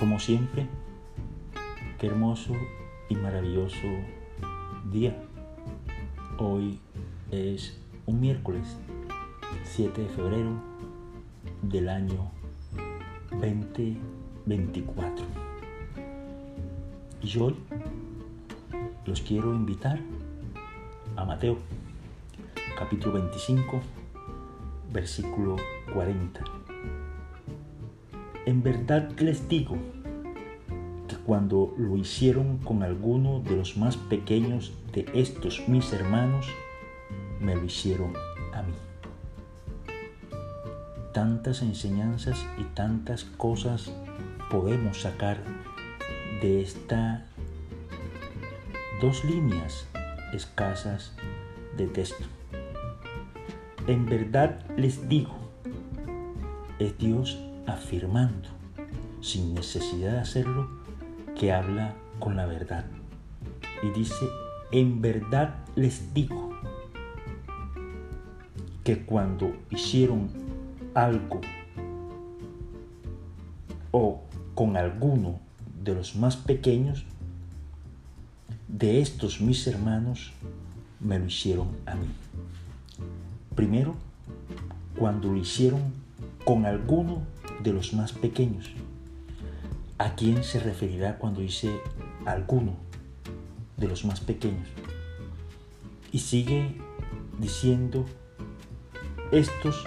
como siempre, qué hermoso y maravilloso día. Hoy es un miércoles 7 de febrero del año 2024. Y hoy los quiero invitar a Mateo, capítulo 25, versículo 40 en verdad les digo que cuando lo hicieron con alguno de los más pequeños de estos mis hermanos, me lo hicieron a mí. Tantas enseñanzas y tantas cosas podemos sacar de estas dos líneas escasas de texto. En verdad les digo, es Dios afirmando, sin necesidad de hacerlo, que habla con la verdad. Y dice, en verdad les digo que cuando hicieron algo o con alguno de los más pequeños, de estos mis hermanos me lo hicieron a mí. Primero, cuando lo hicieron con alguno de los más pequeños. ¿A quién se referirá cuando dice alguno de los más pequeños? Y sigue diciendo, estos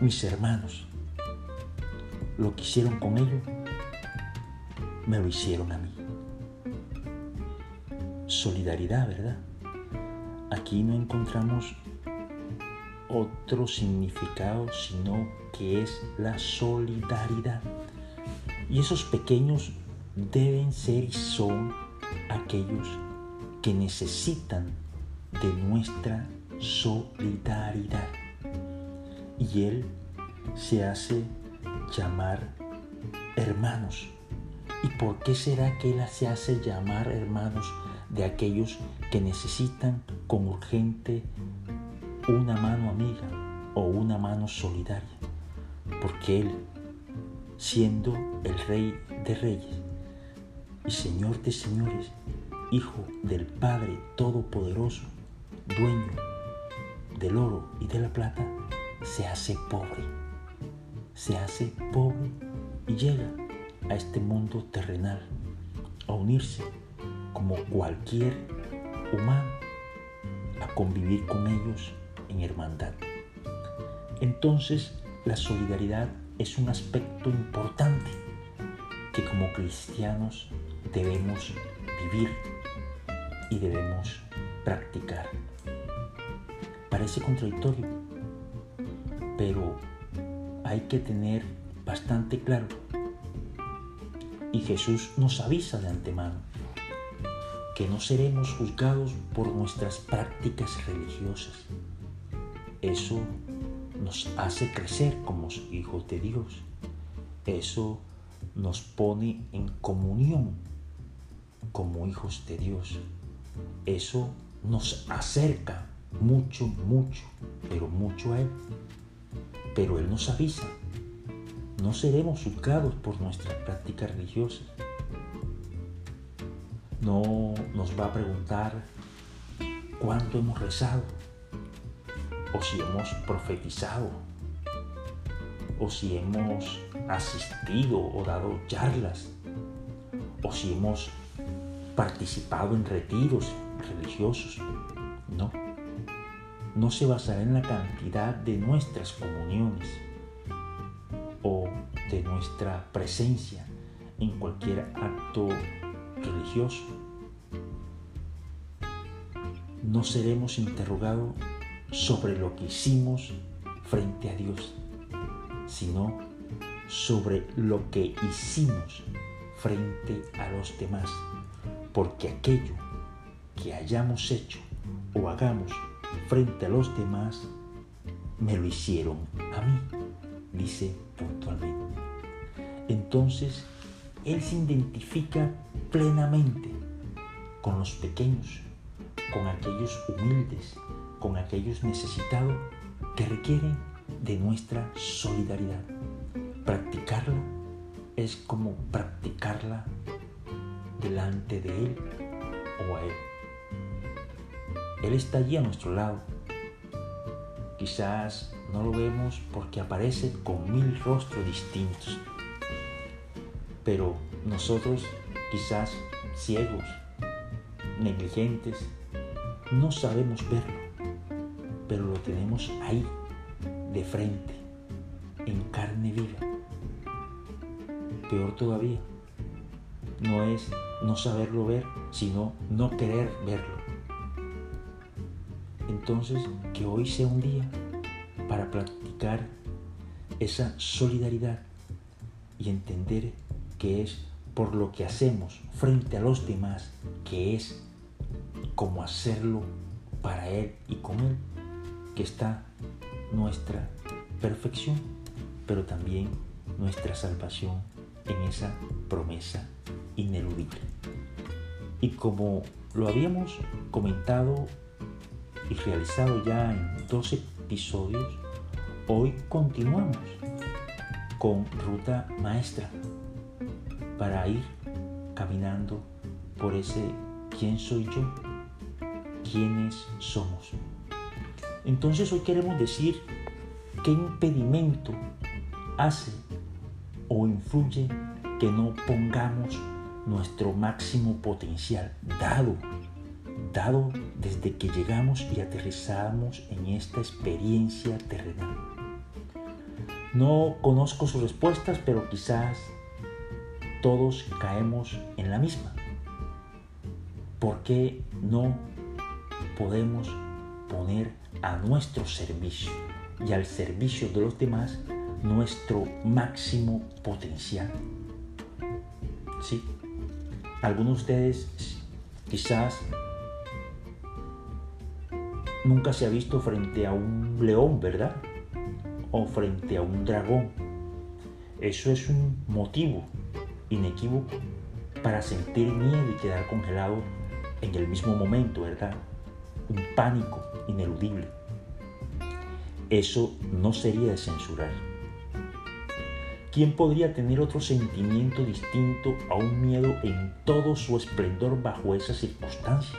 mis hermanos, lo que hicieron con ellos, me lo hicieron a mí. Solidaridad, ¿verdad? Aquí no encontramos otro significado sino que es la solidaridad. Y esos pequeños deben ser y son aquellos que necesitan de nuestra solidaridad. Y Él se hace llamar hermanos. ¿Y por qué será que Él se hace llamar hermanos de aquellos que necesitan con urgente una mano amiga o una mano solidaria, porque Él, siendo el Rey de Reyes y Señor de Señores, Hijo del Padre Todopoderoso, dueño del oro y de la plata, se hace pobre, se hace pobre y llega a este mundo terrenal a unirse como cualquier humano, a convivir con ellos en hermandad. Entonces, la solidaridad es un aspecto importante que como cristianos debemos vivir y debemos practicar. Parece contradictorio, pero hay que tener bastante claro. Y Jesús nos avisa de antemano que no seremos juzgados por nuestras prácticas religiosas, eso nos hace crecer como hijos de Dios. Eso nos pone en comunión como hijos de Dios. Eso nos acerca mucho, mucho, pero mucho a Él. Pero Él nos avisa. No seremos juzgados por nuestras prácticas religiosas. No nos va a preguntar cuánto hemos rezado o si hemos profetizado, o si hemos asistido o dado charlas, o si hemos participado en retiros religiosos. No, no se basará en la cantidad de nuestras comuniones o de nuestra presencia en cualquier acto religioso. No seremos interrogados sobre lo que hicimos frente a Dios, sino sobre lo que hicimos frente a los demás, porque aquello que hayamos hecho o hagamos frente a los demás, me lo hicieron a mí, dice puntualmente. Entonces, Él se identifica plenamente con los pequeños, con aquellos humildes, con aquellos necesitados que requieren de nuestra solidaridad. Practicarla es como practicarla delante de Él o a Él. Él está allí a nuestro lado. Quizás no lo vemos porque aparece con mil rostros distintos. Pero nosotros, quizás ciegos, negligentes, no sabemos verlo, pero lo tenemos ahí, de frente, en carne viva. Peor todavía, no es no saberlo ver, sino no querer verlo. Entonces, que hoy sea un día para practicar esa solidaridad y entender que es por lo que hacemos frente a los demás, que es como hacerlo para Él y con Él, que está nuestra perfección, pero también nuestra salvación en esa promesa ineludible. Y como lo habíamos comentado y realizado ya en dos episodios, hoy continuamos con ruta maestra para ir caminando por ese quién soy yo, quiénes somos. Entonces hoy queremos decir qué impedimento hace o influye que no pongamos nuestro máximo potencial dado, dado desde que llegamos y aterrizamos en esta experiencia terrenal. No conozco sus respuestas, pero quizás todos caemos en la misma. ¿Por qué no podemos poner a nuestro servicio y al servicio de los demás nuestro máximo potencial? Sí, algunos de ustedes quizás nunca se ha visto frente a un león, ¿verdad? O frente a un dragón. Eso es un motivo inequívoco para sentir miedo y quedar congelado en el mismo momento, ¿verdad? Un pánico ineludible. Eso no sería de censurar. ¿Quién podría tener otro sentimiento distinto a un miedo en todo su esplendor bajo esa circunstancia?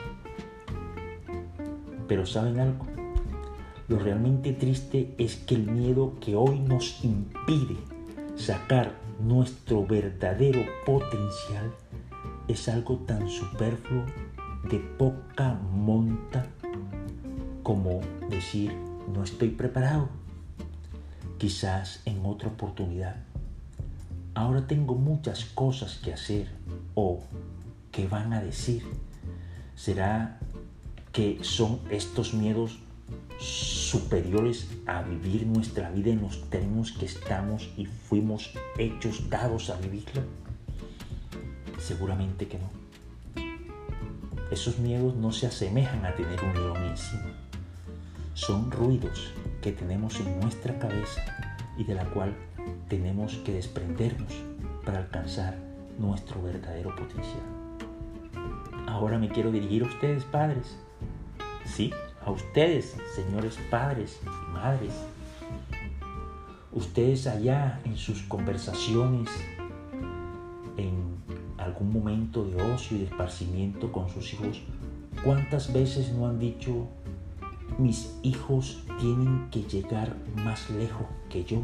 Pero ¿saben algo? Lo realmente triste es que el miedo que hoy nos impide sacar nuestro verdadero potencial es algo tan superfluo de poca monta como decir no estoy preparado. Quizás en otra oportunidad. Ahora tengo muchas cosas que hacer o que van a decir. ¿Será que son estos miedos superiores a vivir nuestra vida en los términos que estamos y fuimos hechos dados a vivirla? Seguramente que no. Esos miedos no se asemejan a tener un león encima. Son ruidos que tenemos en nuestra cabeza y de la cual tenemos que desprendernos para alcanzar nuestro verdadero potencial. Ahora me quiero dirigir a ustedes, padres. Sí, a ustedes, señores padres y madres. Ustedes allá en sus conversaciones, en algún momento de ocio y de esparcimiento con sus hijos, ¿cuántas veces no han dicho, mis hijos tienen que llegar más lejos que yo?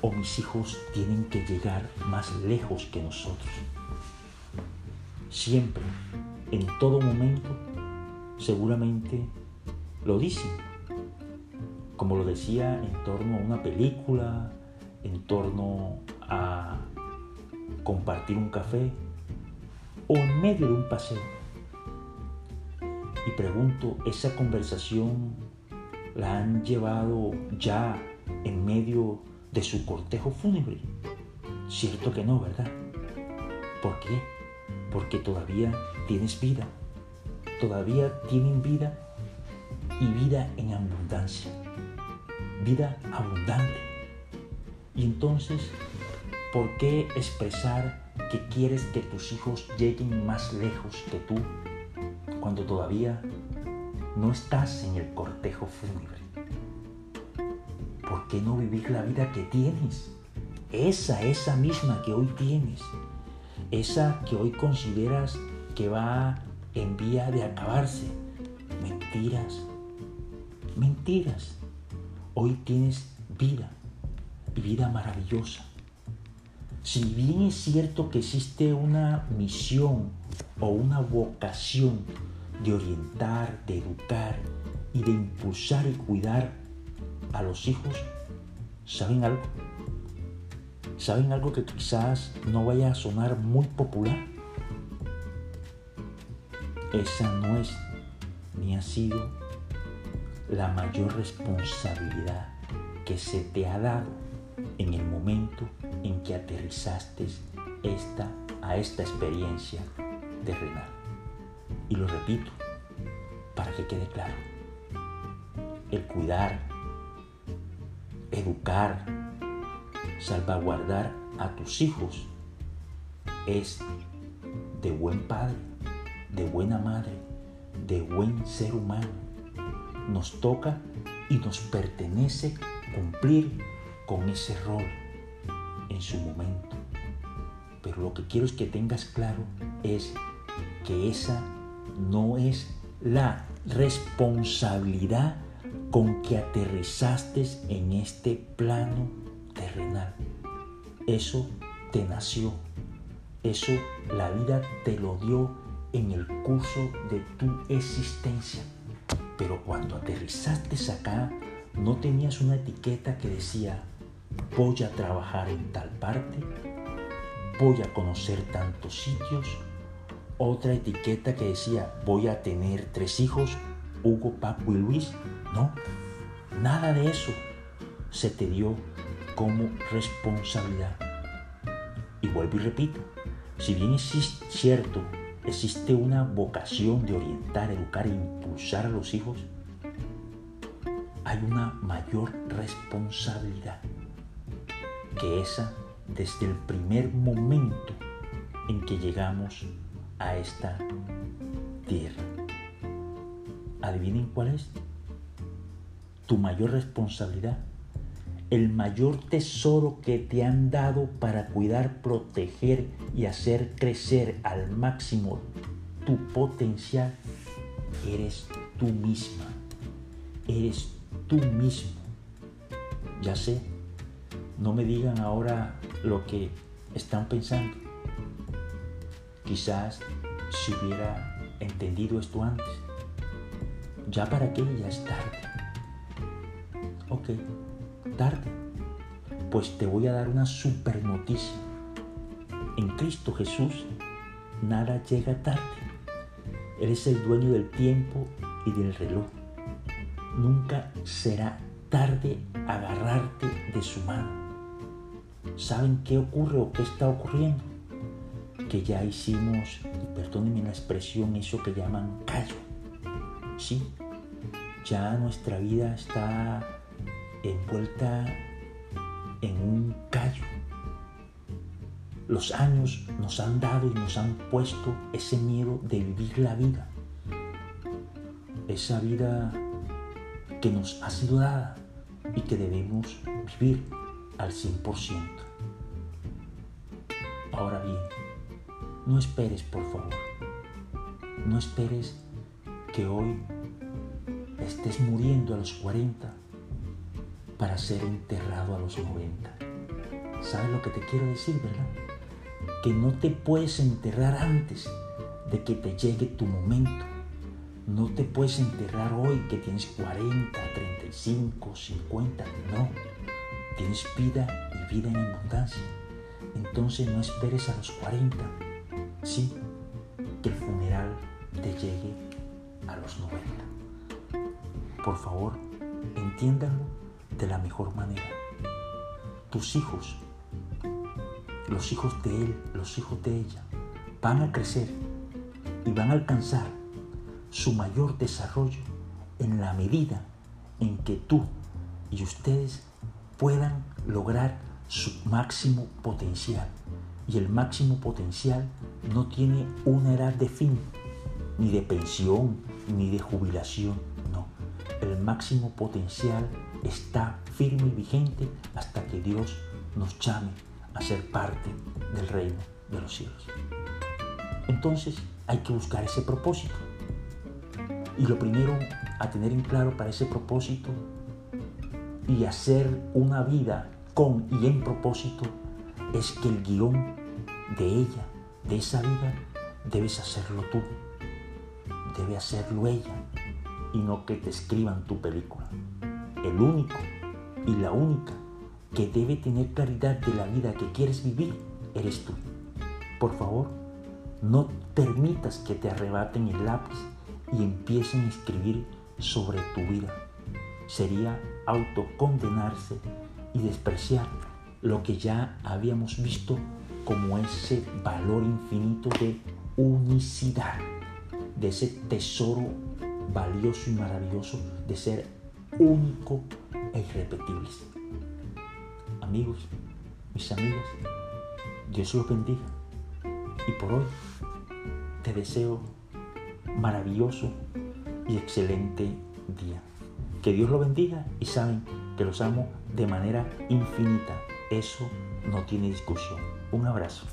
O mis hijos tienen que llegar más lejos que nosotros. Siempre, en todo momento, seguramente lo dicen. Como lo decía en torno a una película, en torno a compartir un café o en medio de un paseo. Y pregunto, ¿esa conversación la han llevado ya en medio de su cortejo fúnebre? Cierto que no, ¿verdad? ¿Por qué? Porque todavía tienes vida. Todavía tienen vida y vida en abundancia. Vida abundante. Y entonces ¿Por qué expresar que quieres que tus hijos lleguen más lejos que tú cuando todavía no estás en el cortejo fúnebre? ¿Por qué no vivir la vida que tienes? esa, esa misma que hoy tienes, esa que hoy consideras que va en vía de acabarse. Mentiras, mentiras. Hoy tienes vida y vida maravillosa. Si bien es cierto que existe una misión o una vocación de orientar, de educar y de impulsar y cuidar a los hijos, ¿saben algo? ¿Saben algo que quizás no vaya a sonar muy popular? Esa no es ni ha sido la mayor responsabilidad que se te ha dado en el momento en que aterrizaste esta, a esta experiencia terrenal. Y lo repito, para que quede claro, el cuidar, educar, salvaguardar a tus hijos es de buen padre, de buena madre, de buen ser humano. Nos toca y nos pertenece cumplir con ese rol en su momento. Pero lo que quiero es que tengas claro es que esa no es la responsabilidad con que aterrizaste en este plano terrenal. Eso te nació. Eso la vida te lo dio en el curso de tu existencia. Pero cuando aterrizaste acá, no tenías una etiqueta que decía, voy a trabajar en tal parte, voy a conocer tantos sitios, otra etiqueta que decía, voy a tener tres hijos, Hugo, Paco y Luis. No, nada de eso se te dio como responsabilidad. Y vuelvo y repito, si bien es cierto, existe una vocación de orientar, educar e impulsar a los hijos, hay una mayor responsabilidad que esa desde el primer momento en que llegamos a esta tierra. ¿Adivinen cuál es? Tu mayor responsabilidad, el mayor tesoro que te han dado para cuidar, proteger y hacer crecer al máximo tu potencial, eres tú misma, eres tú mismo. Ya sé, no me digan ahora lo que están pensando. Quizás si hubiera entendido esto antes, ya para qué ya es tarde. Ok, tarde. Pues te voy a dar una super noticia. En Cristo Jesús nada llega tarde. Eres el dueño del tiempo y del reloj. Nunca será tarde agarrarte de su mano ¿Saben qué ocurre o qué está ocurriendo? Que ya hicimos, y perdónenme la expresión, eso que llaman callo. Sí, ya nuestra vida está envuelta en un callo. Los años nos han dado y nos han puesto ese miedo de vivir la vida. Esa vida que nos ha sido dada y que debemos vivir al 100%. Ahora bien, no esperes, por favor, no esperes que hoy estés muriendo a los 40 para ser enterrado a los 90. ¿Sabes lo que te quiero decir, verdad? Que no te puedes enterrar antes de que te llegue tu momento. No te puedes enterrar hoy que tienes 40, 35, 50. No tienes vida y vida en abundancia. Entonces no esperes a los 40, sí, que el funeral te llegue a los 90. Por favor, entiéndanlo de la mejor manera. Tus hijos, los hijos de él, los hijos de ella, van a crecer y van a alcanzar su mayor desarrollo en la medida en que tú y ustedes puedan lograr su máximo potencial. Y el máximo potencial no tiene una edad de fin, ni de pensión, ni de jubilación, no. El máximo potencial está firme y vigente hasta que Dios nos llame a ser parte del reino de los cielos. Entonces hay que buscar ese propósito. Y lo primero a tener en claro para ese propósito y hacer una vida con y en propósito es que el guion de ella, de esa vida, debes hacerlo tú. Debe hacerlo ella y no que te escriban tu película. El único y la única que debe tener claridad de la vida que quieres vivir eres tú. Por favor, no permitas que te arrebaten el lápiz y empiecen a escribir sobre tu vida. Sería autocondenarse y despreciar lo que ya habíamos visto como ese valor infinito de unicidad, de ese tesoro valioso y maravilloso de ser único e irrepetible. Amigos, mis amigas, Dios los bendiga. Y por hoy te deseo maravilloso y excelente día. Que Dios lo bendiga y saben que los amo de manera infinita. Eso no tiene discusión. Un abrazo.